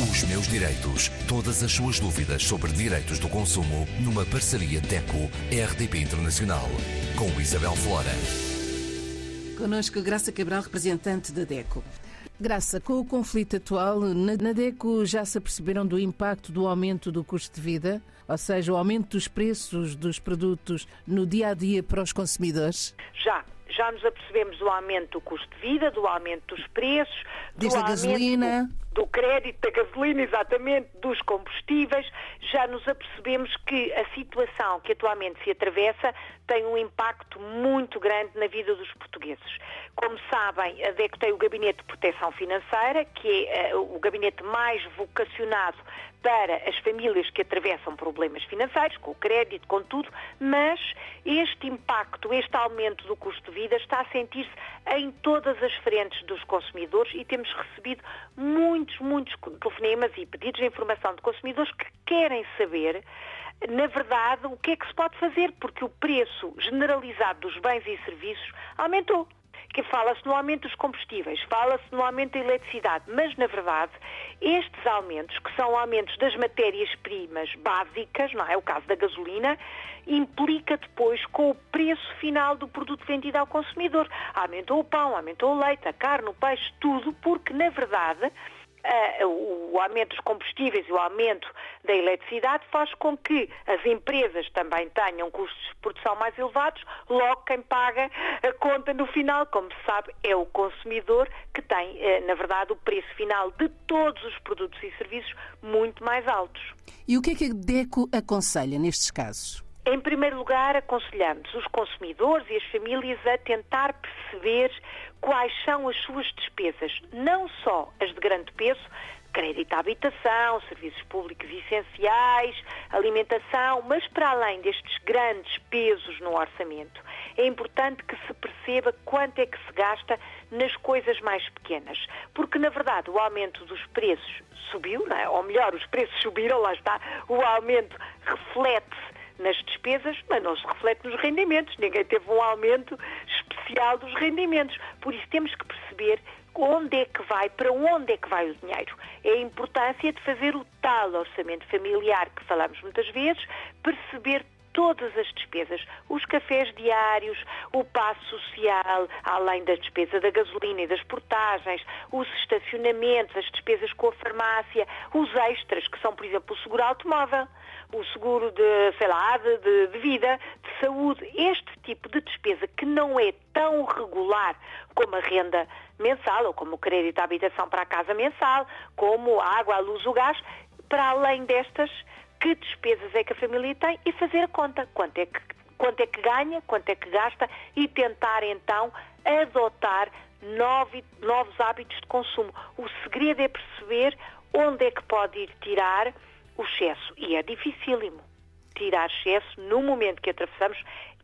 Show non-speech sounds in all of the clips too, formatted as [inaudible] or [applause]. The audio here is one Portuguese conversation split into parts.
Os meus direitos. Todas as suas dúvidas sobre direitos do consumo numa parceria DECO-RDP Internacional. Com Isabel Flora. Conosco Graça Cabral, representante da DECO. Graça, com o conflito atual, na DECO já se aperceberam do impacto do aumento do custo de vida, ou seja, o aumento dos preços dos produtos no dia a dia para os consumidores? Já, já nos apercebemos do aumento do custo de vida, do aumento dos preços, do a gasolina. Do, do crédito, da gasolina, exatamente, dos combustíveis. Já nos apercebemos que a situação que atualmente se atravessa tem um impacto muito grande na vida dos portugueses. Como sabem, a DECO tem o Gabinete de Proteção Financeira, que é uh, o gabinete mais vocacionado para as famílias que atravessam problemas financeiros, com o crédito, com tudo, mas este impacto, este aumento do custo de vida está a sentir-se em todas as frentes dos consumidores e temos recebido muitos, muitos telefonemas e pedidos de informação de consumidores que querem saber na verdade, o que é que se pode fazer? Porque o preço generalizado dos bens e serviços aumentou que fala-se no aumento dos combustíveis, fala-se no aumento da eletricidade, mas na verdade estes aumentos, que são aumentos das matérias-primas básicas, não é o caso da gasolina, implica depois com o preço final do produto vendido ao consumidor. Aumentou o pão, aumentou o leite, a carne, o peixe, tudo, porque na verdade o aumento dos combustíveis e o aumento da eletricidade faz com que as empresas também tenham custos de produção mais elevados, logo quem paga a conta no final, como se sabe, é o consumidor que tem, uh, na verdade, o preço final de todos os produtos e serviços muito mais altos. E o que é que a DECO aconselha nestes casos? Em primeiro lugar, aconselhamos os consumidores e as famílias a tentar perceber quais são as suas despesas, não só as de grande peso, crédito à habitação, serviços públicos essenciais, alimentação, mas para além destes grandes pesos no orçamento, é importante que se perceba quanto é que se gasta nas coisas mais pequenas. Porque, na verdade, o aumento dos preços subiu, é? ou melhor, os preços [laughs] subiram, lá está, o aumento reflete-se nas despesas, mas não se reflete nos rendimentos. Ninguém teve um aumento especial dos rendimentos. Por isso temos que perceber onde é que vai, para onde é que vai o dinheiro. É a importância de fazer o tal orçamento familiar que falamos muitas vezes, perceber todas as despesas, os cafés diários, o passo social, além da despesa da gasolina e das portagens, os estacionamentos, as despesas com a farmácia, os extras, que são, por exemplo, o seguro automóvel, o seguro de, sei lá, de, de, de vida, de saúde, este tipo de despesa que não é tão regular como a renda mensal ou como o crédito à habitação para a casa mensal, como a água, a luz, o gás, para além destas que despesas é que a família tem e fazer a conta. Quanto é que, quanto é que ganha, quanto é que gasta e tentar então adotar novos, novos hábitos de consumo. O segredo é perceber onde é que pode ir tirar o excesso. E é dificílimo tirar excesso no momento que atravessamos.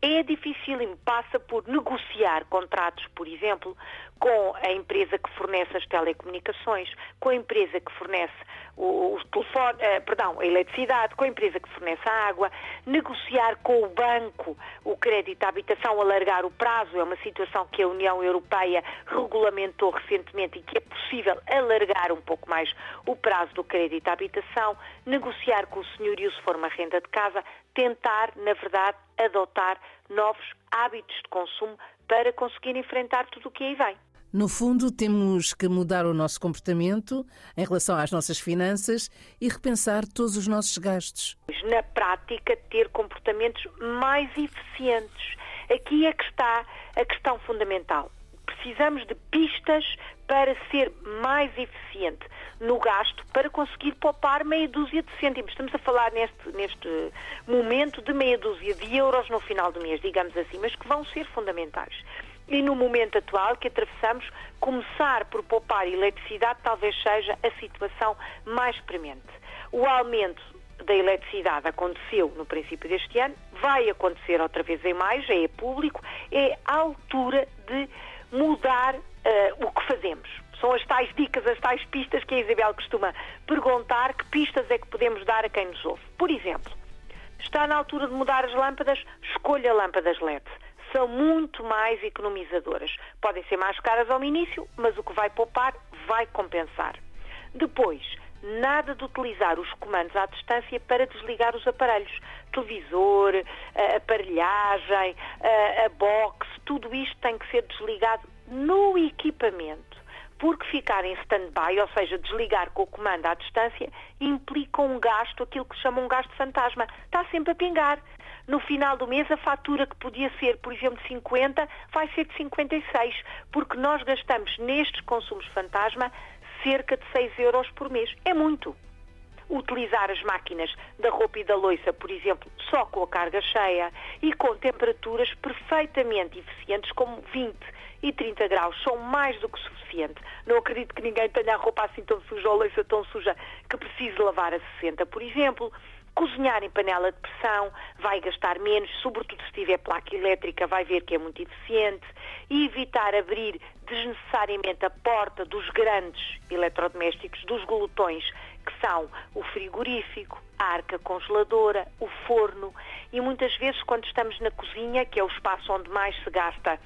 É dificílimo. Passa por negociar contratos, por exemplo, com a empresa que fornece as telecomunicações, com a empresa que fornece o, telefone, uh, perdão, a eletricidade, com a empresa que fornece a água, negociar com o banco o crédito à habitação, alargar o prazo, é uma situação que a União Europeia regulamentou recentemente e que é possível alargar um pouco mais o prazo do crédito à habitação, negociar com o senhorio se for uma renda de casa, tentar, na verdade, adotar novos hábitos de consumo para conseguir enfrentar tudo o que aí vem. No fundo, temos que mudar o nosso comportamento em relação às nossas finanças e repensar todos os nossos gastos. Na prática, ter comportamentos mais eficientes. Aqui é que está a questão fundamental. Precisamos de pistas para ser mais eficiente no gasto, para conseguir poupar meia dúzia de cêntimos. Estamos a falar neste, neste momento de meia dúzia de euros no final do mês, digamos assim, mas que vão ser fundamentais. E no momento atual que atravessamos, começar por poupar eletricidade talvez seja a situação mais premente. O aumento da eletricidade aconteceu no princípio deste ano, vai acontecer outra vez em maio, já é público, é a altura de mudar uh, o que fazemos. São as tais dicas, as tais pistas que a Isabel costuma perguntar, que pistas é que podemos dar a quem nos ouve. Por exemplo, está na altura de mudar as lâmpadas, escolha lâmpadas LED são muito mais economizadoras. Podem ser mais caras ao início, mas o que vai poupar vai compensar. Depois, nada de utilizar os comandos à distância para desligar os aparelhos. Televisor, aparelhagem, a box, tudo isto tem que ser desligado no equipamento. Porque ficar em stand-by, ou seja, desligar com o comando à distância, implica um gasto, aquilo que se chama um gasto fantasma. Está sempre a pingar. No final do mês, a fatura que podia ser, por exemplo, de 50, vai ser de 56, porque nós gastamos nestes consumos fantasma cerca de 6 euros por mês. É muito. Utilizar as máquinas da roupa e da loiça, por exemplo, só com a carga cheia e com temperaturas perfeitamente eficientes, como 20 e 30 graus, são mais do que suficiente. Não acredito que ninguém tenha a roupa assim tão suja ou a loiça tão suja que precise lavar a 60, por exemplo. Cozinhar em panela de pressão vai gastar menos, sobretudo se tiver placa elétrica, vai ver que é muito eficiente. E evitar abrir desnecessariamente a porta dos grandes eletrodomésticos, dos glutões, que são o frigorífico, a arca congeladora, o forno. E muitas vezes, quando estamos na cozinha, que é o espaço onde mais se gasta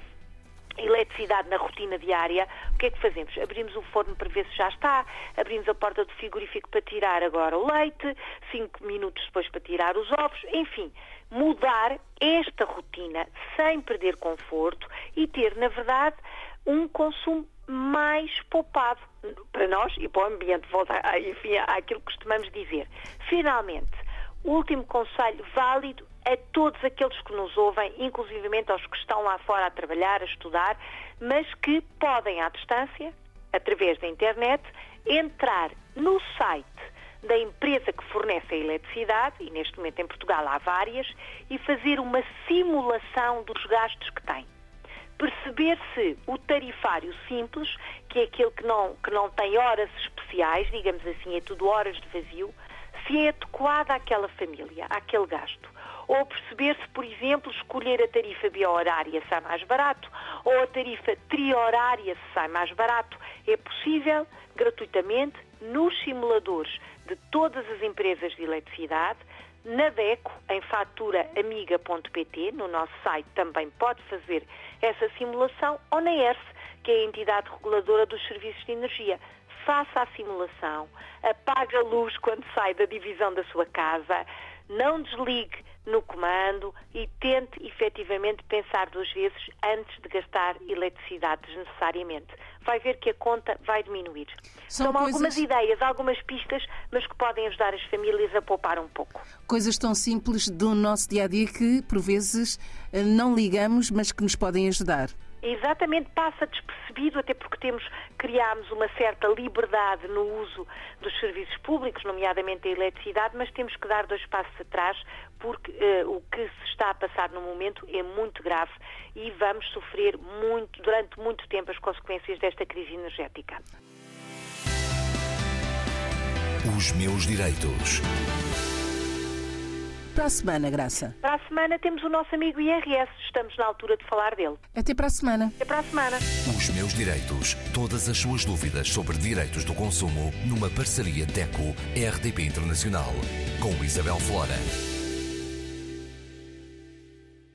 eletricidade na rotina diária, o que é que fazemos? Abrimos o forno para ver se já está, abrimos a porta do frigorífico para tirar agora o leite, cinco minutos depois para tirar os ovos, enfim, mudar esta rotina sem perder conforto e ter, na verdade, um consumo mais poupado para nós e para o ambiente, volta, enfim, àquilo que costumamos dizer. Finalmente, último conselho válido a todos aqueles que nos ouvem, inclusivamente aos que estão lá fora a trabalhar, a estudar, mas que podem à distância, através da internet, entrar no site da empresa que fornece a eletricidade, e neste momento em Portugal há várias, e fazer uma simulação dos gastos que têm. Perceber se o tarifário simples, que é aquele que não, que não tem horas especiais, digamos assim, é tudo horas de vazio, se é adequado àquela família, àquele gasto. Ou perceber se, por exemplo, escolher a tarifa biohorária sai mais barato ou a tarifa triorária sai mais barato. É possível, gratuitamente, nos simuladores de todas as empresas de eletricidade, na DECO, em faturaamiga.pt, no nosso site também pode fazer essa simulação, ou na ERSE, que é a entidade reguladora dos serviços de energia. Faça a simulação, apague a luz quando sai da divisão da sua casa, não desligue no comando e tente efetivamente pensar duas vezes antes de gastar eletricidade desnecessariamente. Vai ver que a conta vai diminuir. São, São coisas... algumas ideias, algumas pistas, mas que podem ajudar as famílias a poupar um pouco. Coisas tão simples do nosso dia a dia que, por vezes, eh, não ligamos, mas que nos podem ajudar exatamente passa despercebido, até porque temos, criámos uma certa liberdade no uso dos serviços públicos, nomeadamente a eletricidade, mas temos que dar dois passos atrás, porque uh, o que se está a passar no momento é muito grave e vamos sofrer muito, durante muito tempo as consequências desta crise energética. Os meus direitos. Para a semana, Graça. Para a semana temos o nosso amigo IRS. Estamos na altura de falar dele. Até para a semana. Até para a semana. Os meus direitos. Todas as suas dúvidas sobre direitos do consumo numa parceria DECO-RDP Internacional. Com Isabel Flora.